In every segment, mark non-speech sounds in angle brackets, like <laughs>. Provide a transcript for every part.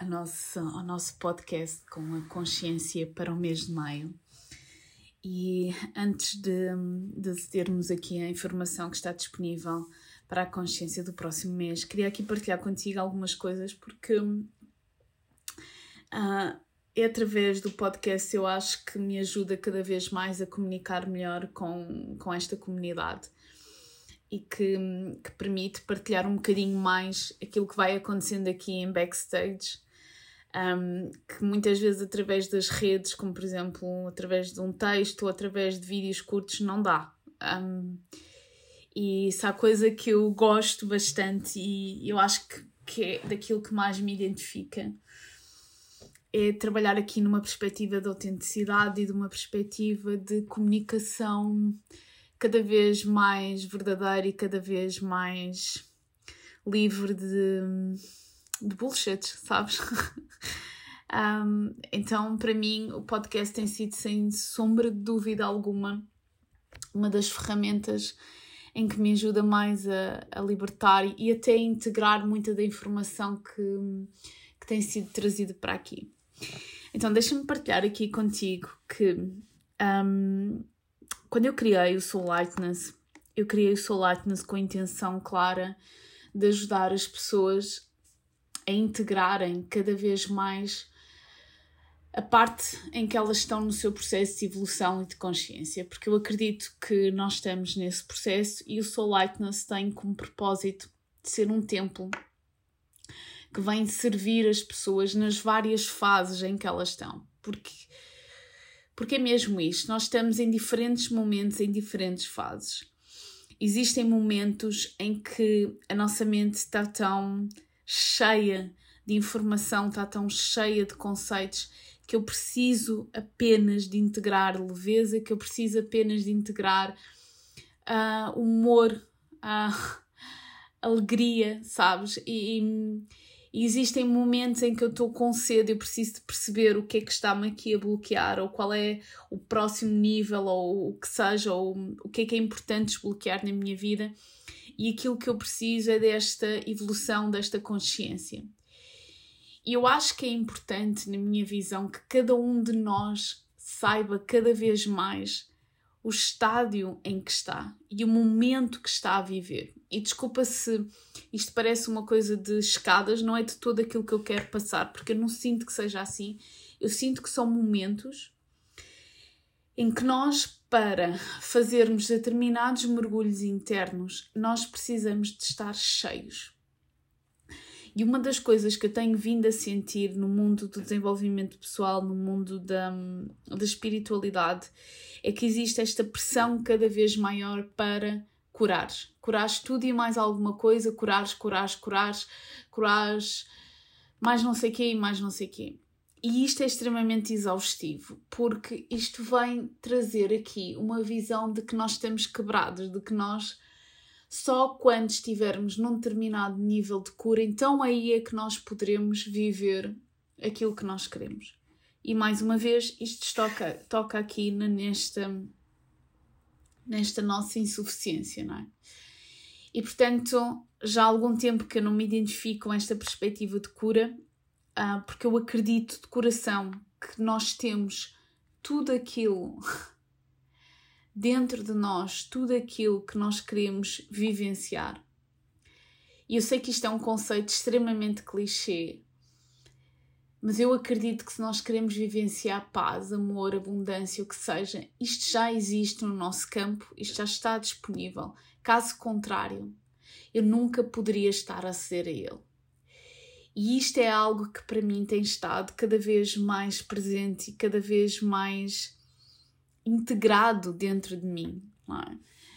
a nosso, ao nosso podcast com a consciência para o mês de maio. E antes de, de termos aqui a informação que está disponível para a consciência do próximo mês, queria aqui partilhar contigo algumas coisas porque uh, é através do podcast eu acho que me ajuda cada vez mais a comunicar melhor com, com esta comunidade e que, que permite partilhar um bocadinho mais aquilo que vai acontecendo aqui em backstage um, que muitas vezes através das redes, como por exemplo através de um texto ou através de vídeos curtos, não dá. Um, e isso é coisa que eu gosto bastante e eu acho que, que é daquilo que mais me identifica é trabalhar aqui numa perspectiva de autenticidade e de uma perspectiva de comunicação cada vez mais verdadeira e cada vez mais livre de de bullshit, sabes? <laughs> um, então, para mim, o podcast tem sido, sem sombra de dúvida alguma, uma das ferramentas em que me ajuda mais a, a libertar e até a integrar muita da informação que, que tem sido trazida para aqui. Então, deixa-me partilhar aqui contigo que um, quando eu criei o Soul Lightness, eu criei o Soul Lightness com a intenção clara de ajudar as pessoas a integrarem cada vez mais a parte em que elas estão no seu processo de evolução e de consciência, porque eu acredito que nós estamos nesse processo e o Soul Lightness tem como propósito de ser um templo que vem servir as pessoas nas várias fases em que elas estão, porque porque é mesmo isto, nós estamos em diferentes momentos, em diferentes fases. Existem momentos em que a nossa mente está tão cheia de informação, está tão cheia de conceitos que eu preciso apenas de integrar leveza, que eu preciso apenas de integrar uh, humor, uh, <laughs> alegria, sabes? E, e, existem momentos em que eu estou com sede, eu preciso de perceber o que é que está-me aqui a bloquear, ou qual é o próximo nível, ou o que seja, ou o que é que é importante desbloquear na minha vida e aquilo que eu preciso é desta evolução, desta consciência. E eu acho que é importante, na minha visão, que cada um de nós saiba cada vez mais o estádio em que está e o momento que está a viver. E desculpa se isto parece uma coisa de escadas, não é de todo aquilo que eu quero passar, porque eu não sinto que seja assim. Eu sinto que são momentos em que nós para fazermos determinados mergulhos internos, nós precisamos de estar cheios. E uma das coisas que eu tenho vindo a sentir no mundo do desenvolvimento pessoal, no mundo da, da espiritualidade, é que existe esta pressão cada vez maior para curares. Curares tudo e mais alguma coisa, curares, curares, curares, curares, mais não sei quê e mais não sei quê. E isto é extremamente exaustivo, porque isto vem trazer aqui uma visão de que nós estamos quebrados, de que nós só quando estivermos num determinado nível de cura, então aí é que nós poderemos viver aquilo que nós queremos. E mais uma vez, isto toca, toca aqui nesta, nesta nossa insuficiência, não é? E portanto, já há algum tempo que eu não me identifico com esta perspectiva de cura, uh, porque eu acredito de coração que nós temos tudo aquilo <laughs> dentro de nós, tudo aquilo que nós queremos vivenciar. E eu sei que isto é um conceito extremamente clichê, mas eu acredito que se nós queremos vivenciar paz, amor, abundância, o que seja, isto já existe no nosso campo, isto já está disponível. Caso contrário, eu nunca poderia estar a aceder a ele. E isto é algo que para mim tem estado cada vez mais presente e cada vez mais integrado dentro de mim. É?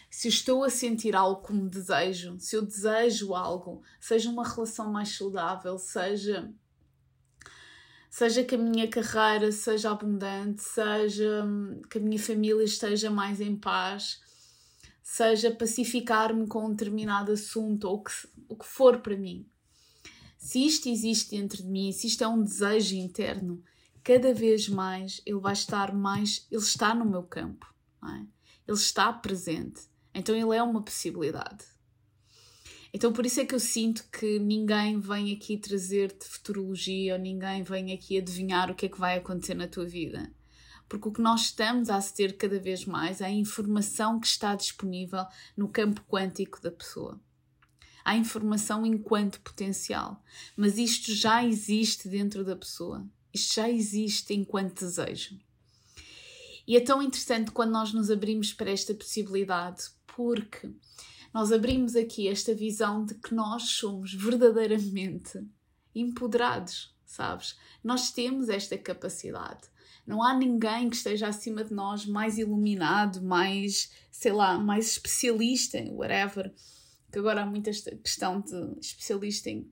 Se estou a sentir algo como desejo, se eu desejo algo, seja uma relação mais saudável, seja seja que a minha carreira seja abundante, seja que a minha família esteja mais em paz, seja pacificar-me com um determinado assunto ou que, o que for para mim. Se isto existe dentro de mim, se isto é um desejo interno, cada vez mais ele vai estar mais, ele está no meu campo, é? ele está presente. Então ele é uma possibilidade. Então por isso é que eu sinto que ninguém vem aqui trazer-te futurologia ou ninguém vem aqui adivinhar o que é que vai acontecer na tua vida. Porque o que nós estamos a aceder cada vez mais é a informação que está disponível no campo quântico da pessoa. Há informação enquanto potencial, mas isto já existe dentro da pessoa. Isto já existe enquanto desejo. E é tão interessante quando nós nos abrimos para esta possibilidade, porque nós abrimos aqui esta visão de que nós somos verdadeiramente empoderados, sabes? Nós temos esta capacidade. Não há ninguém que esteja acima de nós mais iluminado, mais, sei lá, mais especialista whatever. Que agora há muita questão de especialista em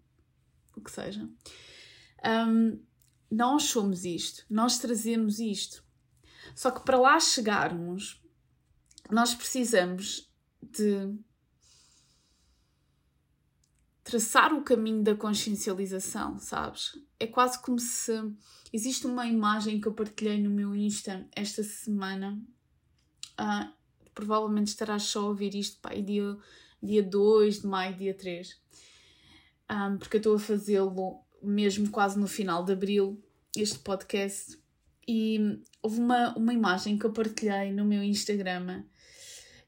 o que seja. Um, nós somos isto, nós trazemos isto. Só que para lá chegarmos, nós precisamos de traçar o caminho da consciencialização, sabes? É quase como se existe uma imagem que eu partilhei no meu Insta esta semana. Uh, provavelmente estarás só a ouvir isto pá, dia, dia 2 de maio, dia 3. Um, porque eu estou a fazê-lo mesmo quase no final de abril, este podcast. E houve uma, uma imagem que eu partilhei no meu Instagram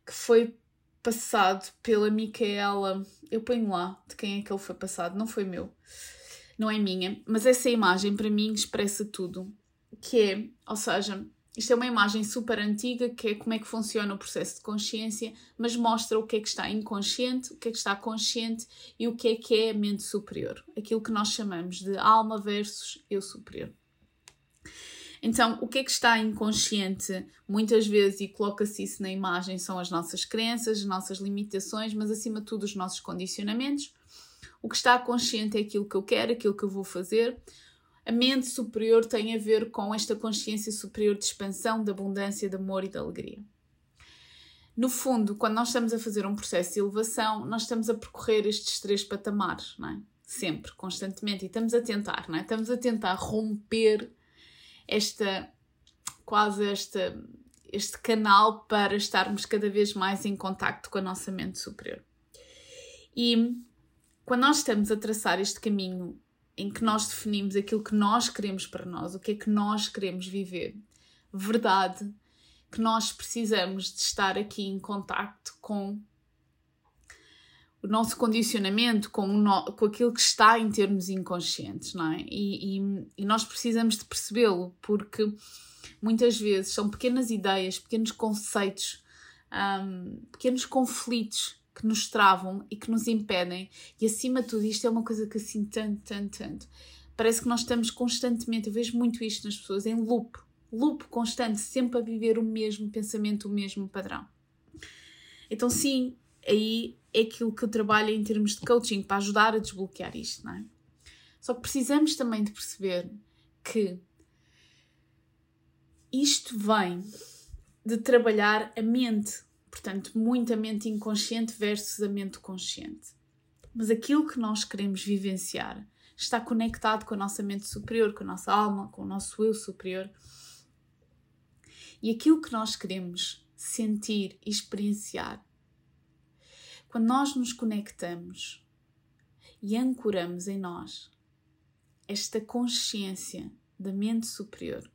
que foi passado pela Micaela. Eu ponho lá de quem é que ele foi passado, não foi meu, não é minha, mas essa imagem para mim expressa tudo. Que é, ou seja, isto é uma imagem super antiga que é como é que funciona o processo de consciência, mas mostra o que é que está inconsciente, o que é que está consciente e o que é que é a mente superior. Aquilo que nós chamamos de alma versus eu superior. Então, o que é que está inconsciente muitas vezes e coloca-se isso na imagem são as nossas crenças, as nossas limitações, mas acima de tudo os nossos condicionamentos. O que está consciente é aquilo que eu quero, aquilo que eu vou fazer. A mente superior tem a ver com esta consciência superior de expansão, de abundância, de amor e de alegria. No fundo, quando nós estamos a fazer um processo de elevação, nós estamos a percorrer estes três patamares, não é? Sempre, constantemente, e estamos a tentar, não é? Estamos a tentar romper esta quase esta, este canal para estarmos cada vez mais em contacto com a nossa mente superior. E quando nós estamos a traçar este caminho em que nós definimos aquilo que nós queremos para nós, o que é que nós queremos viver, verdade que nós precisamos de estar aqui em contacto com o nosso condicionamento com, o no, com aquilo que está em termos inconscientes, não é? E, e, e nós precisamos de percebê-lo, porque muitas vezes são pequenas ideias, pequenos conceitos, um, pequenos conflitos que nos travam e que nos impedem. E acima de tudo, isto é uma coisa que assim, tanto, tanto, tanto. Parece que nós estamos constantemente, eu vejo muito isto nas pessoas, em loop, loop constante, sempre a viver o mesmo pensamento, o mesmo padrão. Então, sim, aí é aquilo que eu trabalho em termos de coaching para ajudar a desbloquear isto, não é? Só que precisamos também de perceber que isto vem de trabalhar a mente, portanto, muito a mente inconsciente versus a mente consciente. Mas aquilo que nós queremos vivenciar está conectado com a nossa mente superior, com a nossa alma, com o nosso eu superior. E aquilo que nós queremos sentir e experienciar quando nós nos conectamos e ancoramos em nós esta consciência da mente superior,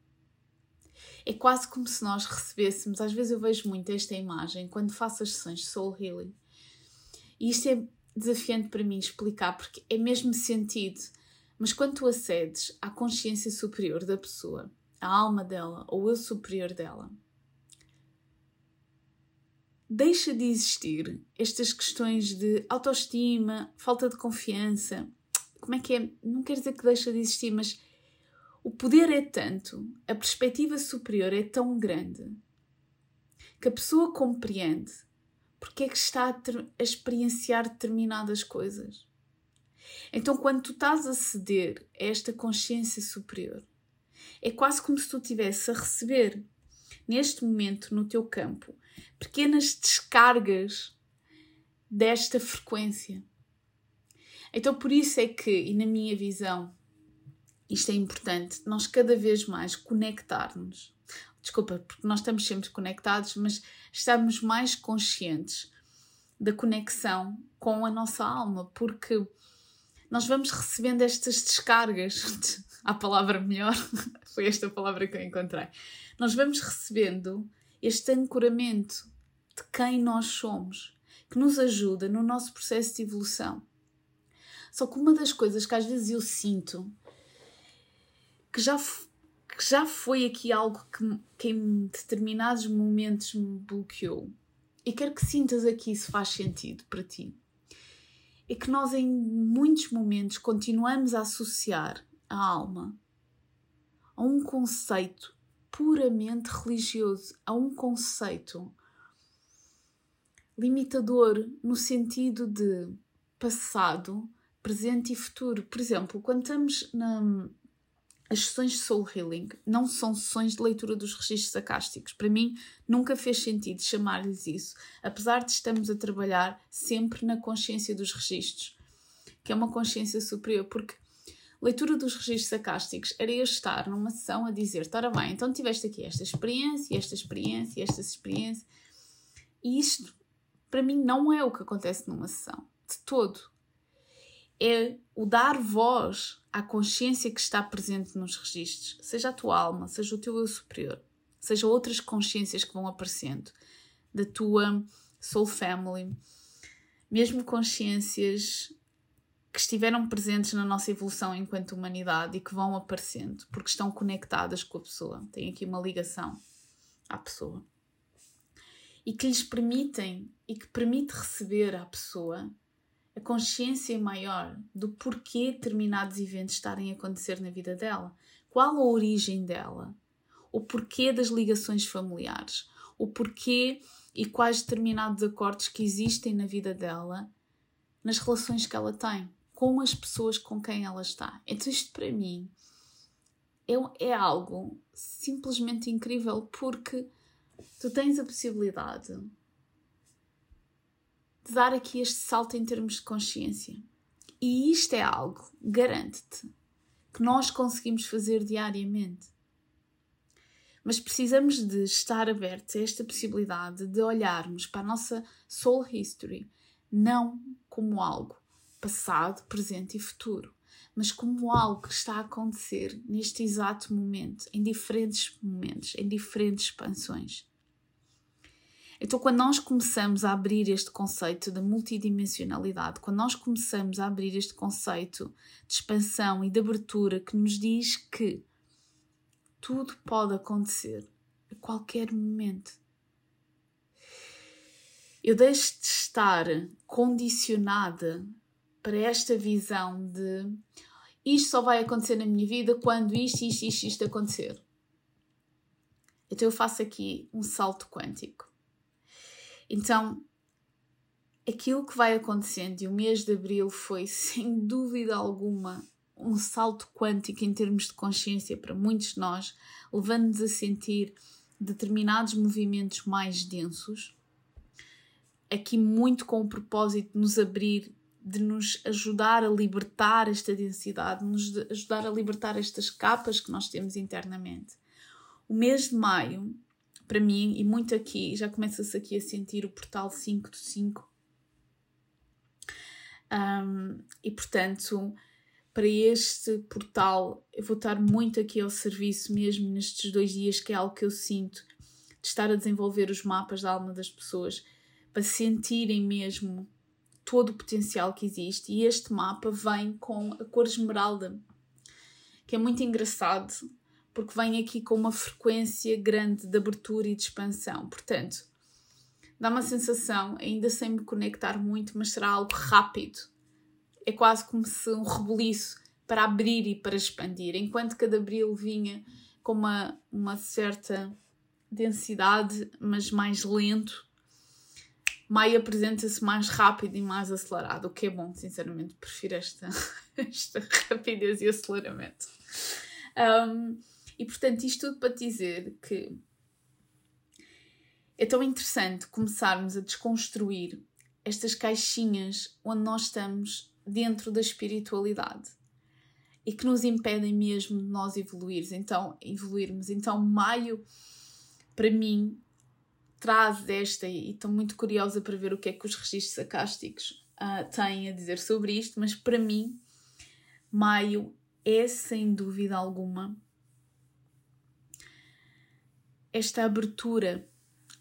é quase como se nós recebêssemos. Às vezes eu vejo muito esta imagem quando faço as sessões de Soul Healing, e isto é desafiante para mim explicar porque é mesmo sentido. Mas quando tu acedes à consciência superior da pessoa, à alma dela ou eu superior dela, deixa de existir estas questões de autoestima, falta de confiança. Como é que é? Não quer dizer que deixa de existir, mas o poder é tanto, a perspectiva superior é tão grande que a pessoa compreende porque é que está a, a experienciar determinadas coisas. Então, quando tu estás a ceder a esta consciência superior, É quase como se tu estivesse a receber, neste momento, no teu campo, pequenas descargas desta frequência. Então, por isso é que, e na minha visão, isto é importante, nós cada vez mais conectarmos. Desculpa, porque nós estamos sempre conectados, mas estamos mais conscientes da conexão com a nossa alma, porque nós vamos recebendo estas descargas. a palavra melhor, <laughs> foi esta palavra que eu encontrei. Nós vamos recebendo este ancoramento de quem nós somos, que nos ajuda no nosso processo de evolução. Só que uma das coisas que às vezes eu sinto que já, que já foi aqui algo que, que em determinados momentos me bloqueou, e quero que sintas aqui se faz sentido para ti, é que nós em muitos momentos continuamos a associar a alma a um conceito puramente religioso, a um conceito limitador no sentido de passado, presente e futuro. Por exemplo, quando estamos na, as sessões de Soul Healing não são sessões de leitura dos registros acásticos. Para mim, nunca fez sentido chamar-lhes isso, apesar de estamos a trabalhar sempre na consciência dos registros, que é uma consciência superior, porque leitura dos registros acásticos era eu estar numa sessão a dizer: ora bem, então tiveste aqui esta experiência, esta experiência, esta experiência, e isto, para mim, não é o que acontece numa sessão, de todo é o dar voz à consciência que está presente nos registros, seja a tua alma, seja o teu eu superior, seja outras consciências que vão aparecendo da tua soul family, mesmo consciências que estiveram presentes na nossa evolução enquanto humanidade e que vão aparecendo porque estão conectadas com a pessoa, têm aqui uma ligação à pessoa. E que lhes permitem e que permite receber à pessoa a consciência maior do porquê determinados eventos estarem a acontecer na vida dela, qual a origem dela, o porquê das ligações familiares, o porquê e quais determinados acordos que existem na vida dela, nas relações que ela tem, com as pessoas com quem ela está. Então, isto para mim é, é algo simplesmente incrível porque tu tens a possibilidade de dar aqui este salto em termos de consciência. E isto é algo, garante-te, que nós conseguimos fazer diariamente. Mas precisamos de estar abertos a esta possibilidade de olharmos para a nossa soul history não como algo passado, presente e futuro, mas como algo que está a acontecer neste exato momento, em diferentes momentos, em diferentes expansões. Então, quando nós começamos a abrir este conceito da multidimensionalidade, quando nós começamos a abrir este conceito de expansão e de abertura que nos diz que tudo pode acontecer a qualquer momento. Eu deixo de estar condicionada para esta visão de isto só vai acontecer na minha vida quando isto, isto, isto, isto acontecer. Então eu faço aqui um salto quântico. Então, aquilo que vai acontecendo, e o mês de abril foi <laughs> sem dúvida alguma um salto quântico em termos de consciência para muitos de nós, levando-nos a sentir determinados movimentos mais densos, aqui muito com o propósito de nos abrir, de nos ajudar a libertar esta densidade, de nos ajudar a libertar estas capas que nós temos internamente. O mês de maio para mim, e muito aqui, já começa-se aqui a sentir o portal 5 do 5. Um, e portanto, para este portal, eu vou estar muito aqui ao serviço mesmo nestes dois dias, que é algo que eu sinto, de estar a desenvolver os mapas da alma das pessoas, para sentirem mesmo todo o potencial que existe. E este mapa vem com a cor esmeralda, que é muito engraçado, porque vem aqui com uma frequência grande de abertura e de expansão. Portanto, dá uma sensação, ainda sem me conectar muito, mas será algo rápido. É quase como se um rebuliço para abrir e para expandir, enquanto cada abril vinha com uma, uma certa densidade, mas mais lento. Maio apresenta-se mais rápido e mais acelerado, o que é bom, sinceramente, prefiro esta, <laughs> esta rapidez e aceleramento. Um, E portanto, isto tudo para dizer que é tão interessante começarmos a desconstruir estas caixinhas onde nós estamos dentro da espiritualidade e que nos impedem mesmo de nós evoluirmos. Então, evoluirmos. Então, maio, para mim, traz esta, e estou muito curiosa para ver o que é que os registros acásticos uh, têm a dizer sobre isto, mas para mim, maio é sem dúvida alguma esta abertura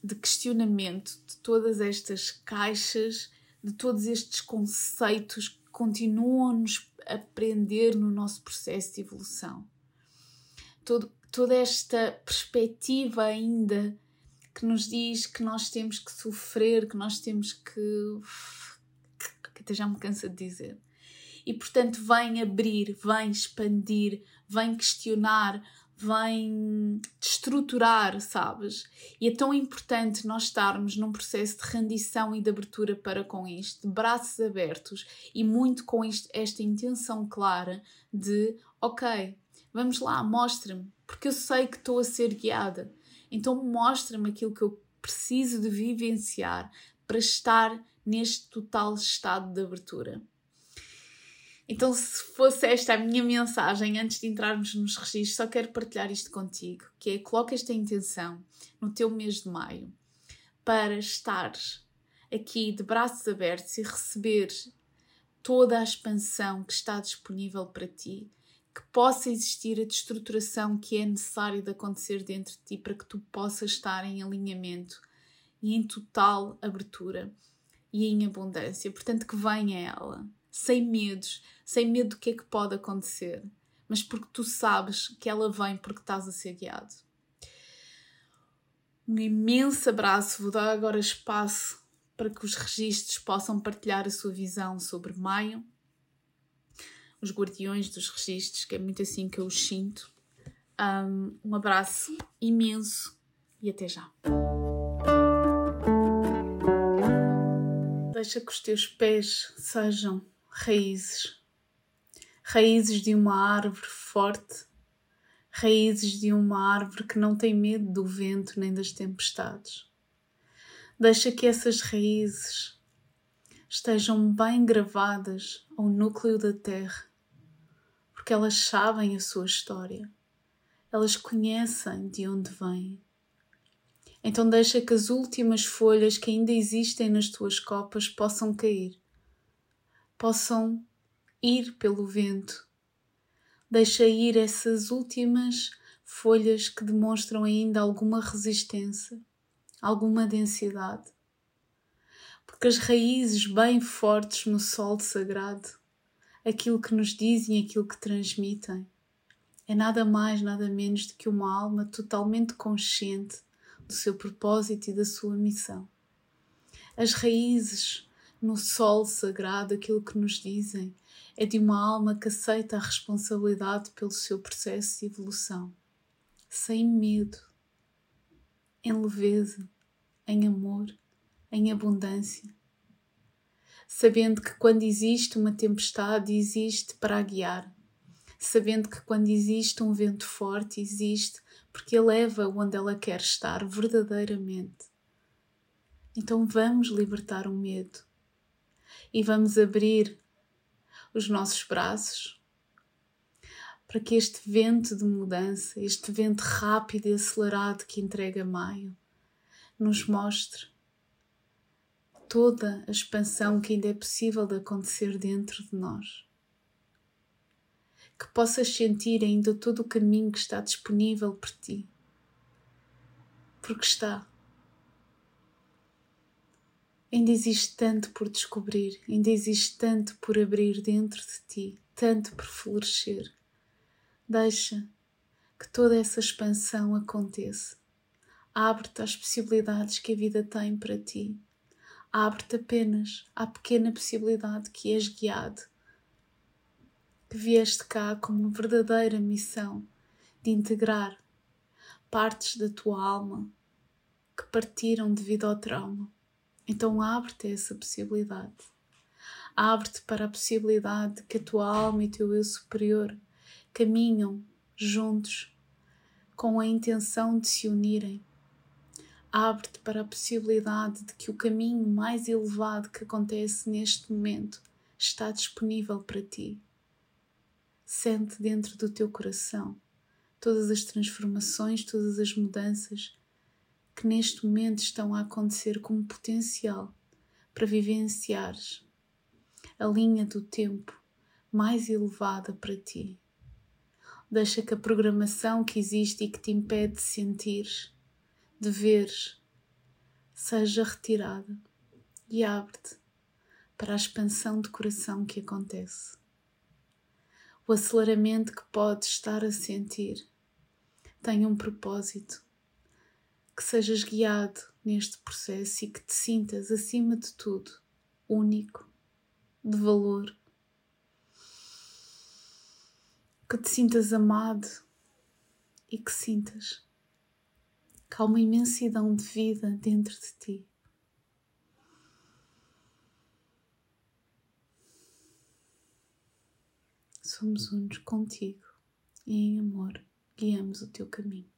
de questionamento de todas estas caixas, de todos estes conceitos que continuam a no nosso processo de evolução. Todo, toda esta perspectiva ainda que nos diz que nós temos que sofrer, que nós temos que. que até já me cansa de dizer. E portanto, vem abrir, vem expandir, vem questionar, vem estruturar, sabes? E é tão importante nós estarmos num processo de rendição e de abertura para com isto, de braços abertos e muito com isto, esta intenção clara de, ok, vamos lá, mostra-me, porque eu sei que estou a ser guiada. Então mostra-me aquilo que eu preciso de vivenciar para estar neste total estado de abertura. Então, se fosse esta a minha mensagem antes de entrarmos nos registros, só quero partilhar isto contigo, que é coloca esta intenção no teu mês de maio para estares aqui de braços abertos e receber toda a expansão que está disponível para ti, que possa existir a destruturação que é necessário de acontecer dentro de ti para que tu possas estar em alinhamento e em total abertura e em abundância. Portanto, que venha ela sem medos, sem medo do que é que pode acontecer, mas porque tu sabes que ela vem porque estás a ser guiado. Um imenso abraço, vou dar agora espaço para que os registros possam partilhar a sua visão sobre maio, os guardiões dos registros, que é muito assim que eu os sinto. Um, abraço imenso e até já. Deixa que os teus pés sejam raízes. Raízes de uma árvore forte, raízes de uma árvore que não tem medo do vento nem das tempestades. Deixa que essas raízes estejam bem gravadas ao núcleo da terra, porque elas sabem a sua história, elas conhecem de onde vêm. Então deixa que as últimas folhas que ainda existem nas tuas copas possam cair possam ir pelo vento. Deixa ir essas últimas folhas que demonstram ainda alguma resistência, alguma densidade. Porque as raízes bem fortes no sol sagrado, aquilo que nos dizem, aquilo que transmitem, é nada mais, nada menos do que uma alma totalmente consciente do seu propósito e da sua missão. As raízes no sol sagrado aquilo que nos dizem. É de uma alma que aceita a responsabilidade pelo seu processo de evolução, sem medo, em leveza, em amor, em abundância, sabendo que quando existe uma tempestade, existe para guiar, sabendo que quando existe um vento forte, existe porque eleva onde ela quer estar verdadeiramente. Então vamos libertar o medo e vamos abrir os nossos braços para que este vento de mudança, este vento rápido e acelerado que entrega maio, nos mostre toda a expansão que ainda é possível de acontecer dentro de nós. Que possas sentir ainda todo o caminho que está disponível por ti. Porque está. Ainda existe tanto por descobrir, ainda existe tanto por abrir dentro de ti, tanto por florescer. Deixa que toda essa expansão aconteça. Abre-te às possibilidades que a vida tem para ti. Abre-te apenas à pequena possibilidade que és guiado, que vieste cá com uma verdadeira missão de integrar partes da tua alma que partiram devido ao trauma então abre-te a essa possibilidade. Abre-te para a possibilidade de que a tua alma e o teu eu superior caminham juntos com a intenção de se unirem. Abre-te para a possibilidade de que o caminho mais elevado que acontece neste momento está disponível para ti. Sente dentro do teu coração todas as transformações, todas as mudanças que neste momento estão a acontecer como potencial para vivenciares a linha do tempo mais elevada para ti. Deixa que a programação que existe e que te impede de sentir, de ver, seja retirada e abre-te para a expansão de coração que acontece. O aceleramento que podes estar a sentir tem um propósito. Que sejas guiado neste processo e que te sintas, acima de tudo, único, de valor. Que te sintas amado e que sintas que há uma imensidão de vida dentro de ti. somos uns contigo e em amor guiamos o teu caminho.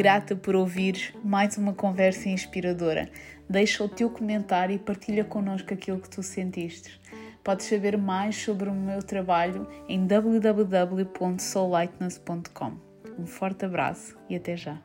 Grata por ouvires mais uma conversa inspiradora. Deixa o teu comentário e partilha connosco aquilo que tu sentiste. Podes saber mais sobre o meu trabalho em www.soullightness.com. Um forte abraço e até já.